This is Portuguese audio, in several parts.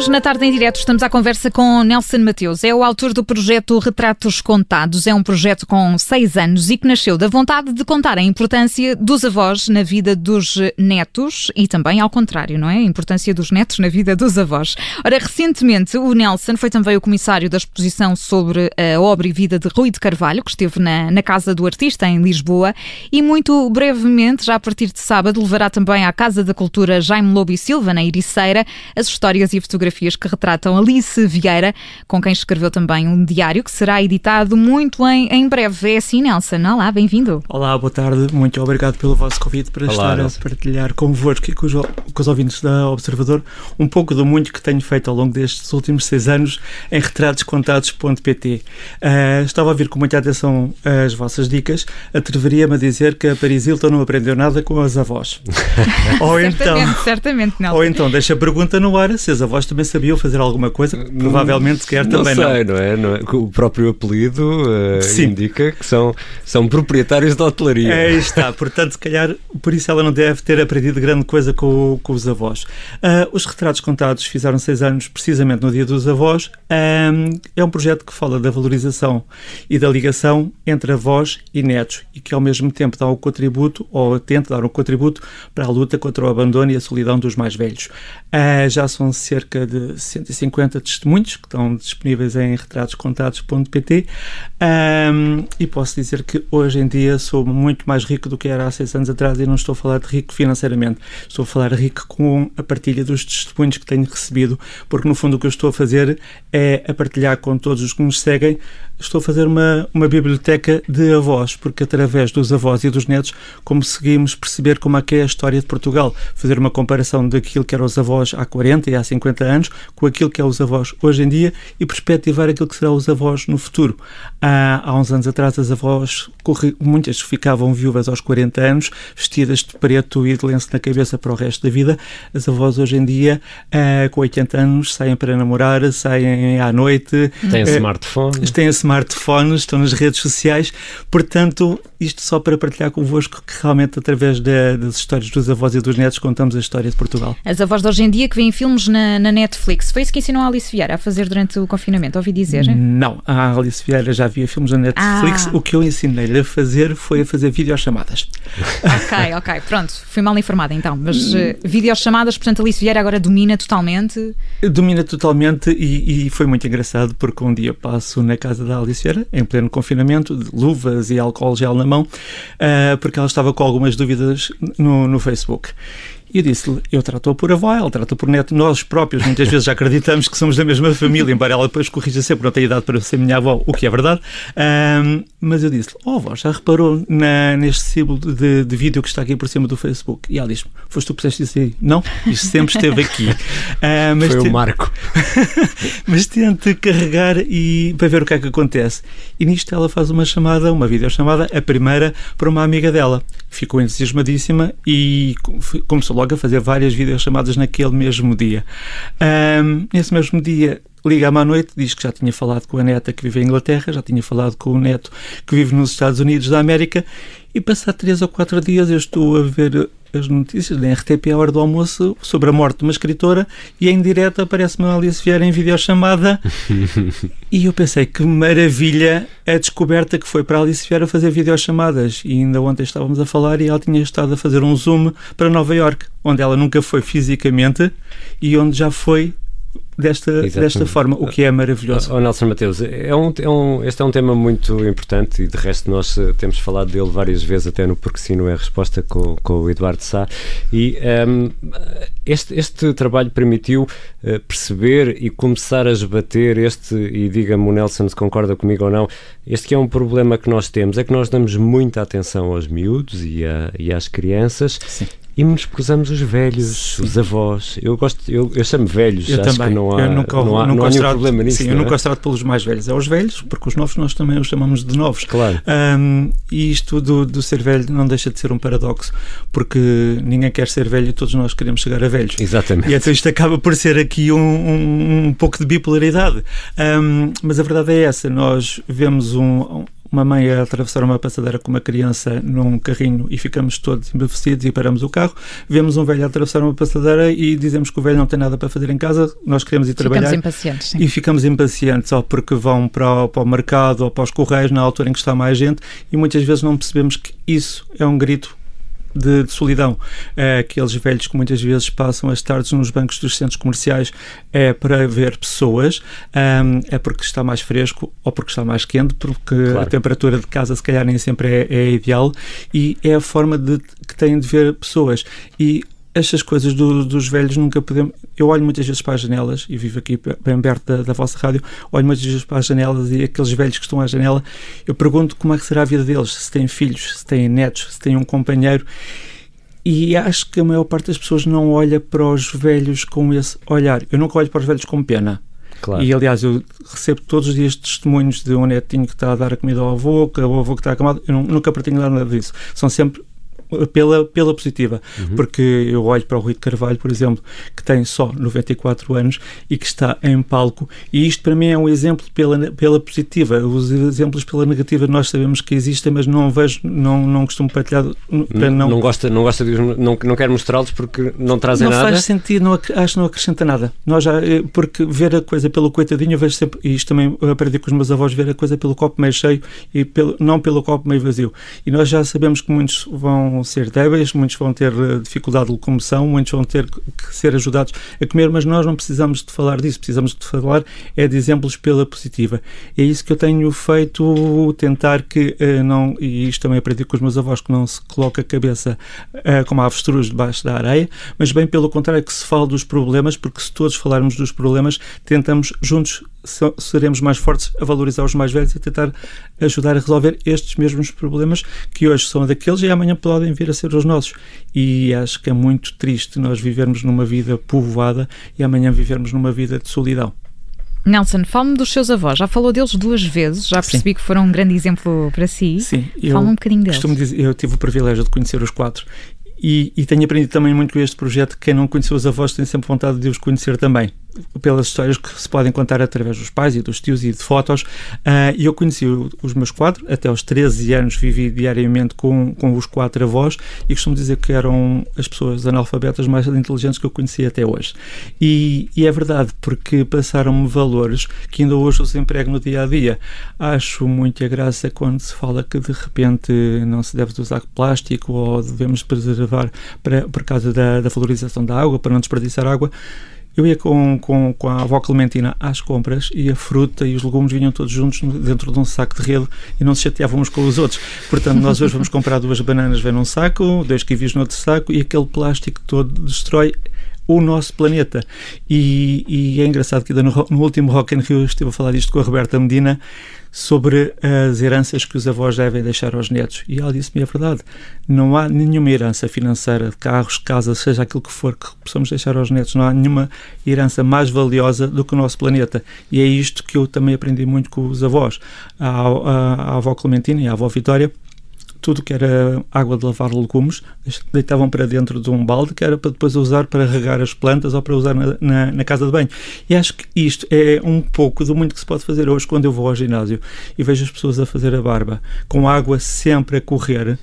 Hoje, na tarde em direto, estamos à conversa com Nelson Mateus. É o autor do projeto Retratos Contados. É um projeto com seis anos e que nasceu da vontade de contar a importância dos avós na vida dos netos e também ao contrário, não é? A importância dos netos na vida dos avós. Ora, recentemente, o Nelson foi também o comissário da exposição sobre a obra e vida de Rui de Carvalho, que esteve na, na Casa do Artista, em Lisboa, e muito brevemente, já a partir de sábado, levará também à Casa da Cultura Jaime Lobo e Silva, na Ericeira, as histórias e fotografias que retratam Alice Vieira, com quem escreveu também um diário que será editado muito em, em breve. É assim, Nelson. Olá, bem-vindo. Olá, boa tarde. Muito obrigado pelo vosso convite para Olá, estar Nelson. a partilhar convosco e com os, com os ouvintes da Observador um pouco do muito que tenho feito ao longo destes últimos seis anos em retratoscontados.pt. Uh, eh, estava a ouvir com muita atenção as vossas dicas. Atreveria-me a dizer que a Paris Hilton não aprendeu nada com as avós. ou então, certamente, certamente, Nelson. Ou então deixa a pergunta no ar se as avós também sabiam fazer alguma coisa, provavelmente quer também não. Sei, não. é? não é? O próprio apelido uh, indica que são, são proprietários da hotelaria. É, está, portanto, se calhar por isso ela não deve ter aprendido grande coisa com, com os avós. Uh, os retratos contados fizeram seis anos precisamente no Dia dos Avós. Um, é um projeto que fala da valorização e da ligação entre avós e netos e que ao mesmo tempo dá um contributo, ou tenta dar um contributo, para a luta contra o abandono e a solidão dos mais velhos. Uh, já são cerca de 150 testemunhos que estão disponíveis em retratoscontados.pt um, e posso dizer que hoje em dia sou muito mais rico do que era há seis anos atrás e não estou a falar de rico financeiramente, estou a falar rico com a partilha dos testemunhos que tenho recebido, porque no fundo o que eu estou a fazer é a partilhar com todos os que nos seguem. Estou a fazer uma, uma biblioteca de avós, porque através dos avós e dos netos conseguimos perceber como é que é a história de Portugal, fazer uma comparação daquilo que eram os avós há 40 e há 50 anos com aquilo que é os avós hoje em dia e perspectivar aquilo que serão os avós no futuro. Há, há uns anos atrás as avós, muitas ficavam viúvas aos 40 anos, vestidas de preto e de lenço na cabeça para o resto da vida. As avós hoje em dia, uh, com 80 anos, saem para namorar, saem à noite. Têm uh, smartphones. Têm smartphones, estão nas redes sociais. Portanto, isto só para partilhar convosco que realmente através de, das histórias dos avós e dos netos contamos a história de Portugal. As avós de hoje em dia que veem filmes na, na Netflix. Foi isso que ensinou a Alice Vieira a fazer durante o confinamento, ouvi dizer? Não, a Alice Vieira já via filmes na Netflix. Ah. O que eu ensinei-lhe a fazer foi a fazer videochamadas. Ok, ok, pronto. Fui mal informada então. Mas uh, videochamadas, portanto, Alice Vieira agora domina totalmente? Domina totalmente e, e foi muito engraçado porque um dia passo na casa da Alice Vieira, em pleno confinamento, de luvas e álcool gel na mão, uh, porque ela estava com algumas dúvidas no, no Facebook. E eu disse-lhe, eu trato-a por avó, ela trata por neto. Nós próprios muitas vezes já acreditamos que somos da mesma família, embora ela depois corrija sempre, não tenho idade para ser minha avó, o que é verdade. Um, mas eu disse-lhe, oh avó, já reparou na, neste símbolo de, de, vídeo que está aqui por cima do Facebook? E ela disse-me, foste tu que puseste isso aí? Não, isto sempre esteve aqui. Uh, Foi te... o Marco. mas tente carregar e para ver o que é que acontece. E nisto ela faz uma chamada, uma videochamada, a primeira para uma amiga dela. Ficou entusiasmadíssima e começou logo a fazer várias videochamadas naquele mesmo dia. Um, nesse mesmo dia, liga-me à noite, diz que já tinha falado com a neta que vive em Inglaterra, já tinha falado com o neto que vive nos Estados Unidos da América, e passar três ou quatro dias eu estou a ver as notícias da RTP à hora do almoço sobre a morte de uma escritora e em direto aparece-me a Alice Vieira em videochamada. E eu pensei que maravilha a descoberta que foi para a Alice Vieira fazer videochamadas. E ainda ontem estávamos a falar e ela tinha estado a fazer um zoom para Nova York onde ela nunca foi fisicamente e onde já foi desta, desta forma, o que é maravilhoso. Oh, oh, Nelson Mateus, é um, é um, este é um tema muito importante e de resto nós eh, temos falado dele várias vezes até no Porque Sim Não é Resposta com, com o Eduardo Sá. E um, ehm, este, este trabalho permitiu uh, perceber e começar a esbater este, e diga-me o Nelson se concorda comigo ou não, este que é um problema que nós temos, é que nós damos muita atenção aos miúdos e, a, e às crianças. Sim e menosprezamos os velhos, sim. os avós. Eu gosto, eu, eu chamo velhos, eu acho também. que não há, eu nunca, não há, nunca não há nenhum problema nisso. Sim, eu é? nunca trato pelos mais velhos, é os velhos, porque os novos nós também os chamamos de novos. Claro. Um, e isto do, do ser velho não deixa de ser um paradoxo, porque ninguém quer ser velho e todos nós queremos chegar a velhos. Exatamente. E então isto acaba por ser aqui um, um, um pouco de bipolaridade. Um, mas a verdade é essa, nós vemos um uma mãe a atravessar uma passadeira com uma criança num carrinho e ficamos todos embevecidos e paramos o carro. Vemos um velho a atravessar uma passadeira e dizemos que o velho não tem nada para fazer em casa, nós queremos ir trabalhar. Ficamos impacientes. Sim. E ficamos impacientes, ou porque vão para para o mercado ou para os correios na altura em que está mais gente e muitas vezes não percebemos que isso é um grito de, de solidão. É, aqueles velhos que muitas vezes passam as tardes nos bancos dos centros comerciais é para ver pessoas, um, é porque está mais fresco ou porque está mais quente, porque claro. a temperatura de casa se calhar nem sempre é, é ideal e é a forma de, que têm de ver pessoas. E estas coisas do, dos velhos nunca podemos. Eu olho muitas vezes para as janelas e vivo aqui bem perto da, da, vossa rádio. Olho muitas vezes para as janelas e aqueles velhos que estão à janela. Eu pergunto como é que será a vida deles, se têm filhos, se têm netos, se têm um companheiro. E acho que a maior parte das pessoas não olha para os velhos com esse olhar. Eu nunca olho para os velhos com pena. Claro. E aliás, eu recebo todos os dias testemunhos de um netinho que está a dar a comida ao avô, que o avô que está acamado. Eu nunca pretendo nada disso. São sempre pela, pela positiva, uhum. porque eu olho para o Rui de Carvalho, por exemplo, que tem só 94 anos e que está em palco, e isto para mim é um exemplo pela, pela positiva. Os exemplos pela negativa nós sabemos que existem, mas não vejo, não, não costumo partilhar. Para não, não gosta, não, gosta de, não, não quer mostrá-los porque não trazem não nada? Não faz sentido, não, acho que não acrescenta nada. Nós já, eh, porque ver a coisa pelo coitadinho, eu vejo sempre, e isto também aprendi com os meus avós, ver a coisa pelo copo meio cheio e pelo, não pelo copo meio vazio. E nós já sabemos que muitos vão vão ser débeis, muitos vão ter eh, dificuldade de locomoção, muitos vão ter que ser ajudados a comer, mas nós não precisamos de falar disso, precisamos de falar é de exemplos pela positiva. É isso que eu tenho feito, tentar que uh, não, e isto também aprendi com os meus avós, que não se coloca a cabeça uh, como avestruz debaixo da areia, mas bem pelo contrário, que se fala dos problemas, porque se todos falarmos dos problemas, tentamos juntos seremos mais fortes a valorizar os mais velhos e tentar ajudar a resolver estes mesmos problemas que hoje são daqueles e amanhã podem vir a ser os nossos. E acho que é muito triste nós vivermos numa vida povoada e amanhã vivermos numa vida de solidão. Nelson, fale-me dos seus avós. Já falou deles duas vezes, já percebi Sim. que foram um grande exemplo para si. Sim, fale-me um bocadinho deles. Dizer, eu tive o privilégio de conhecer os quatro e, e, tenho aprendido também muito com este projeto. Quem não conheceu os avós tem sempre vontade de os conhecer também pelas histórias que se podem contar através dos pais e dos tios e de fotos. Uh, e eu conheci os meus quatro, até aos 13 anos vivi diariamente com, com os quatro avós e costumo dizer que eram as pessoas analfabetas mais inteligentes que eu conheci até hoje. E, e é verdade, porque passaram-me valores que ainda hoje os emprego no dia a dia. Acho muita graça quando se fala que de repente não se deve usar plástico ou devemos preservar para, por causa da, da valorização da água, para não desperdiçar água. Eu ia com, com, com a avó Clementina às compras e a fruta e os legumes vinham todos juntos dentro de um saco de rede e não se chateávamos com os outros. Portanto, nós hoje vamos comprar duas bananas, vem num saco, dois kiwis no outro saco e aquele plástico todo destrói o nosso planeta. E, e é engraçado que no, no último Rock in Rio estive a falar disto com a Roberta Medina sobre as heranças que os avós devem deixar aos netos. E ela disse-me a verdade. Não há nenhuma herança financeira de carros, casas, seja aquilo que for que possamos deixar aos netos. Não há nenhuma herança mais valiosa do que o nosso planeta. E é isto que eu também aprendi muito com os avós. A, a, a avó Clementina e a avó Vitória tudo que era água de lavar legumes, deitavam para dentro de um balde que era para depois usar para regar as plantas ou para usar na, na, na, casa de banho. E acho que isto é um pouco do muito que se pode fazer hoje quando eu vou ao ginásio e vejo as pessoas a fazer a barba com água sempre a correr.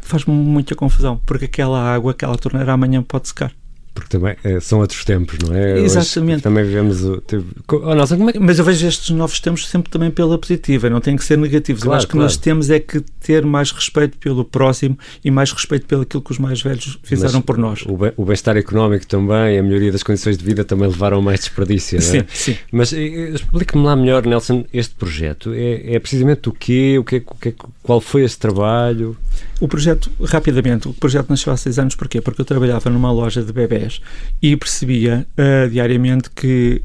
Faz-me muita confusão, porque aquela água, aquela torneira amanhã pode secar porque também é, são outros tempos, não é? Exatamente. Hoje também vivemos o. Oh, nossa, é que... Mas eu vejo estes novos tempos sempre também pela positiva, não tem que ser negativos. Claro, eu acho que claro. nós temos é que ter mais respeito pelo próximo e mais respeito pelo aquilo que os mais velhos fizeram mas por nós. O bem-estar económico também, a melhoria das condições de vida também levaram a mais desperdício, sim, é? Sim, Mas explique-me lá melhor, Nelson, este projeto. É, é precisamente o quê? O quê, o quê? Qual foi esse trabalho? O projeto, rapidamente, o projeto nasceu há seis anos, porquê? Porque eu trabalhava numa loja de bebés e percebia uh, diariamente que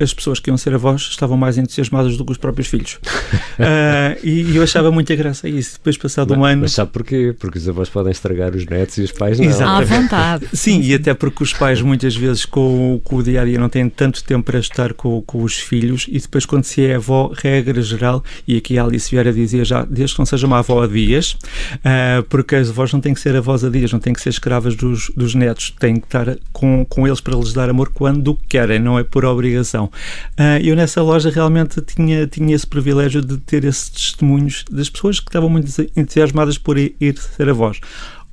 as pessoas que iam ser avós estavam mais entusiasmadas do que os próprios filhos. uh, e eu achava muita graça a isso. Depois, passado mas, um ano. Mas sabe porquê? Porque os avós podem estragar os netos e os pais não. Exatamente. À vontade. Sim, e até porque os pais, muitas vezes, com, com o dia a dia, não têm tanto tempo para estar com, com os filhos. E depois, quando se é avó, regra geral, e aqui a Alice Vieira dizia já, desde que não seja uma avó a dias, uh, porque as avós não têm que ser avós a dias, não têm que ser escravas dos, dos netos, têm que estar com, com eles para lhes dar amor quando querem, não é por obrigação. Televisão. Uh, eu nessa loja realmente tinha, tinha esse privilégio de ter esses testemunhos das pessoas que estavam muito entusiasmadas por ir, ir ser avós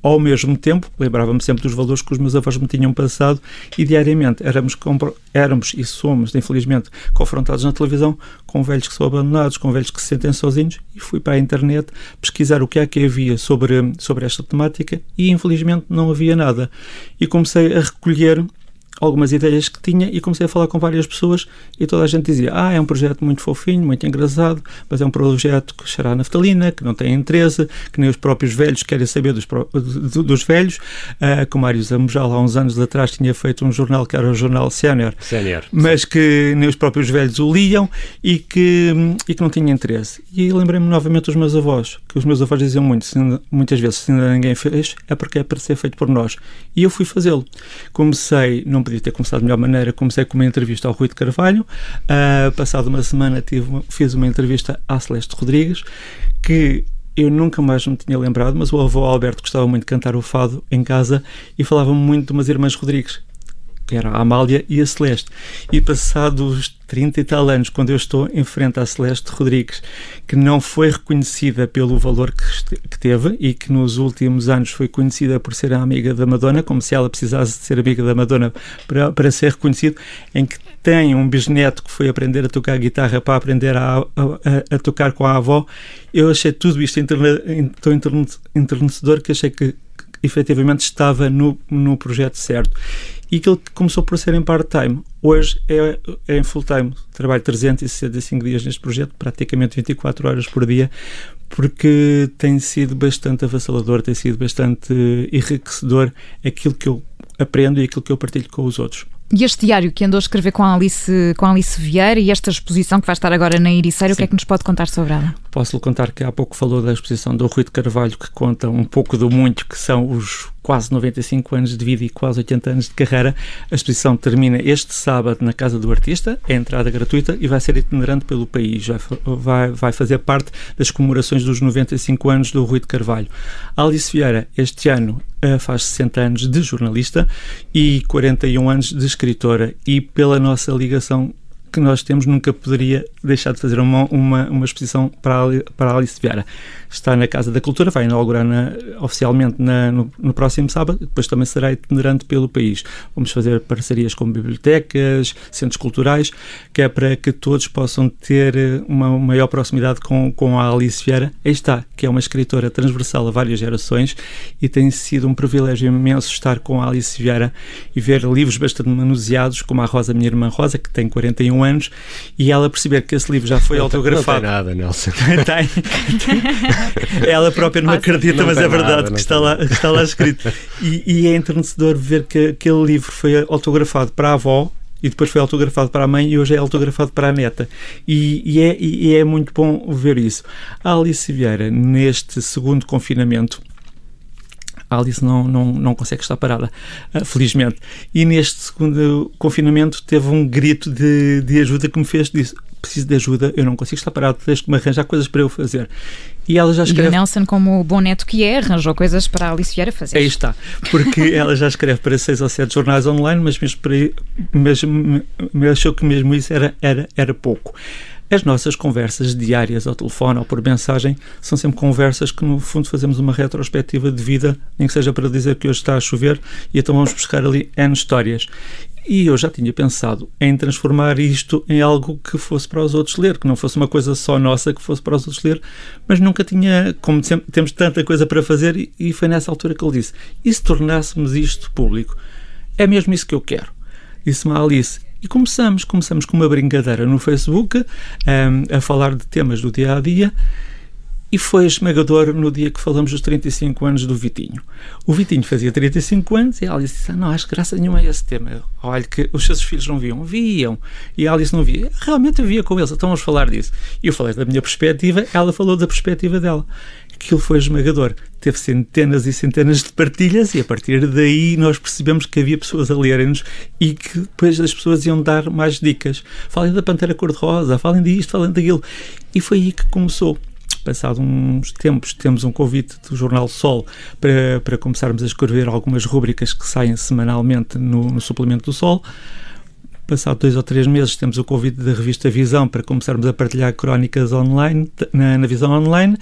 ao mesmo tempo, lembrava-me sempre dos valores que os meus avós me tinham passado e diariamente éramos, éramos e somos, infelizmente, confrontados na televisão com velhos que são abandonados, com velhos que se sentem sozinhos e fui para a internet pesquisar o que é que havia sobre, sobre esta temática e infelizmente não havia nada. E comecei a recolher algumas ideias que tinha e comecei a falar com várias pessoas e toda a gente dizia ah, é um projeto muito fofinho, muito engraçado, mas é um projeto que cheira a naftalina, que não tem interesse, que nem os próprios velhos querem saber dos, dos velhos. Uh, que o Mário Zambujal, há uns anos atrás, tinha feito um jornal que era o jornal Senior, mas que nem os próprios velhos o liam e que, e que não tinha interesse. E lembrei-me novamente dos meus avós, que os meus avós diziam muito, muitas vezes, se ainda ninguém fez, é porque é para ser feito por nós. E eu fui fazê-lo. Comecei, não podia ter começado de melhor maneira, comecei com uma entrevista ao Rui de Carvalho. Uh, passado uma semana tive uma, fiz uma entrevista à Celeste Rodrigues, que eu nunca mais me tinha lembrado, mas o avô Alberto gostava muito de cantar o fado em casa e falava muito de umas irmãs Rodrigues, que era a Amália e a Celeste. E passados 30 e tal anos, quando eu estou em frente à Celeste Rodrigues, que não foi reconhecida pelo valor que, teve e que nos últimos anos foi conhecida por ser a amiga da Madonna, como se ela precisasse de ser amiga da Madonna para, para ser reconhecido, em que tem um bisneto que foi aprender a tocar guitarra para aprender a, a, a tocar com a avó, eu achei tudo isto tão enternecedor que achei que efetivamente estava no, no projeto certo. E aquilo que começou por ser em part-time, hoje é, é em full-time. Trabalho 365 dias neste projeto, praticamente 24 horas por dia, porque tem sido bastante avassalador, tem sido bastante enriquecedor aquilo que eu aprendo e aquilo que eu partilho com os outros. E este diário que andou a escrever com a Alice, com a Alice Vieira e esta exposição que vai estar agora na Ericeira, o que é que nos pode contar sobre ela? Posso-lhe contar que há pouco falou da exposição do Rui de Carvalho, que conta um pouco do muito que são os quase 95 anos de vida e quase 80 anos de carreira. A exposição termina este sábado na Casa do Artista, é entrada gratuita e vai ser itinerante pelo país. Vai, vai, vai fazer parte das comemorações dos 95 anos do Rui de Carvalho. Alice Vieira, este ano, eh, faz 60 anos de jornalista e 41 anos de escritora, e pela nossa ligação que nós temos, nunca poderia deixar de fazer uma, uma, uma exposição para para Alice Vieira. Está na Casa da Cultura, vai inaugurar na, oficialmente na, no, no, próximo sábado, depois também será itinerante pelo país. Vamos fazer parcerias com bibliotecas, centros culturais, que é para que todos possam ter uma maior proximidade com, com a Alice Vieira. Aí está, que é uma escritora transversal a várias gerações e tem sido um privilégio imenso estar com a Alice Vieira e ver livros bastante manuseados, como a Rosa, minha irmã Rosa, que tem 41 anos, e ela perceber que esse livro já foi autografado. Não tem nada, Nelson. tem, tem. Ela própria não acredita, não mas é verdade nada, que, está lá, que está lá escrito. E, e é enternecedor ver que aquele livro foi autografado para a avó, e depois foi autografado para a mãe e hoje é autografado para a neta. E, e, é, e é muito bom ver isso. A Alice Vieira, neste segundo confinamento, a Alice não, não, não consegue estar parada, uh, felizmente. E neste segundo confinamento teve um grito de, de ajuda que me fez disso. Preciso de ajuda, eu não consigo estar parado, tens que me arranjar coisas para eu fazer. E ela já escreve. E o Nelson, como o bom neto que é, arranjou coisas para a Alice Vieira fazer. Aí está, porque ela já escreve para seis ou sete jornais online, mas mesmo, para, mesmo, achou que mesmo isso era, era, era pouco. As nossas conversas diárias ao telefone ou por mensagem são sempre conversas que, no fundo, fazemos uma retrospectiva de vida, nem que seja para dizer que hoje está a chover e então vamos buscar ali N histórias. E eu já tinha pensado em transformar isto em algo que fosse para os outros ler, que não fosse uma coisa só nossa que fosse para os outros ler, mas nunca tinha, como sempre, temos tanta coisa para fazer, e foi nessa altura que ele disse: e se tornássemos isto público? É mesmo isso que eu quero. Disse-me a Alice: e começamos, começamos com uma brincadeira no Facebook, um, a falar de temas do dia a dia. E foi esmagador no dia que falamos dos 35 anos do Vitinho. O Vitinho fazia 35 anos e a Alice disse: ah, Não, acho graça nenhuma a esse tema. Olha, que os seus filhos não viam. Viam. E a Alice não via. Realmente eu via com eles, então vamos falar disso. E eu falei da minha perspectiva, ela falou da perspectiva dela aquilo foi esmagador. Teve centenas e centenas de partilhas e a partir daí nós percebemos que havia pessoas a lerem-nos e que depois as pessoas iam dar mais dicas. Falem da Pantera Cor-de-Rosa, falem disto, falem daquilo. E foi aí que começou. Passado uns tempos, temos um convite do Jornal Sol para, para começarmos a escrever algumas rubricas que saem semanalmente no, no suplemento do Sol passado dois ou três meses, temos o convite da revista Visão para começarmos a partilhar crónicas online, na, na Visão Online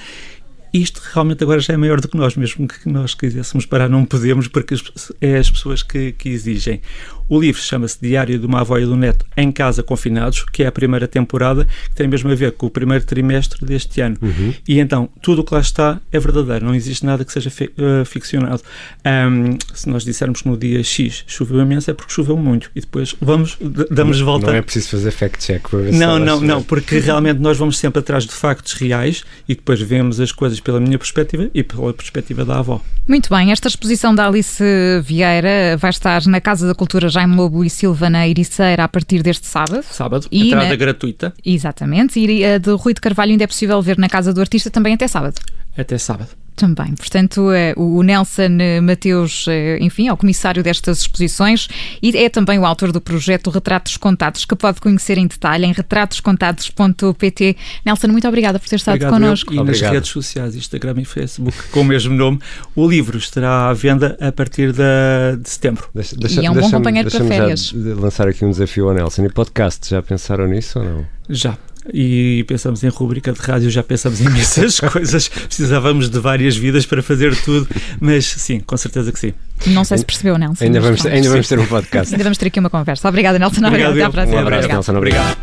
isto realmente agora já é maior do que nós, mesmo que nós quiséssemos parar, não podemos, porque é as pessoas que, que exigem. O livro chama-se Diário de uma Avó e do Neto em Casa Confinados, que é a primeira temporada, que tem mesmo a ver com o primeiro trimestre deste ano. Uhum. E então, tudo o que lá está é verdadeiro, não existe nada que seja fi uh, ficcionado. Um, se nós dissermos que no dia X choveu imenso, é porque choveu muito. E depois vamos, damos volta. Não é preciso fazer fact-check para ver Não, não, não, porque realmente nós vamos sempre atrás de factos reais e depois vemos as coisas pela minha perspectiva e pela perspectiva da avó. Muito bem, esta exposição da Alice Vieira vai estar na Casa da Cultura já Jaime Lobo e Silva na Ericeira a partir deste sábado. Sábado, e entrada na... gratuita. Exatamente. E a de Rui de Carvalho ainda é possível ver na Casa do Artista também até sábado. Até sábado. Também. Portanto, eh, o Nelson eh, Mateus, eh, enfim, é o comissário destas exposições e é também o autor do projeto Retratos Contados, que pode conhecer em detalhe em retratoscontados.pt. Nelson, muito obrigada por ter estado Obrigado connosco. Eu. E Obrigado. nas redes sociais, Instagram e Facebook, com o mesmo nome, o livro estará à venda a partir de, de setembro. Deixa, deixa, e é um bom companheiro para férias. lançar aqui um desafio ao Nelson. E podcast, já pensaram nisso ou não? Já e pensamos em rubrica de rádio, já pensamos em imensas coisas, precisávamos de várias vidas para fazer tudo, mas sim, com certeza que sim. Não sei se percebeu, Nelson. Ainda vamos, ter, ainda vamos ter um podcast. ainda vamos ter aqui uma conversa. Obrigada, Nelson. Obrigado, Até à próxima. Um abraço, obrigado. Nelson. Obrigado.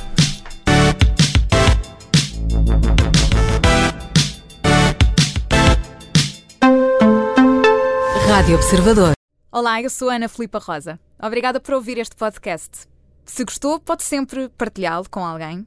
Rádio Observador. Olá, eu sou Ana Filipa Rosa. Obrigada por ouvir este podcast. Se gostou, pode sempre partilhá-lo com alguém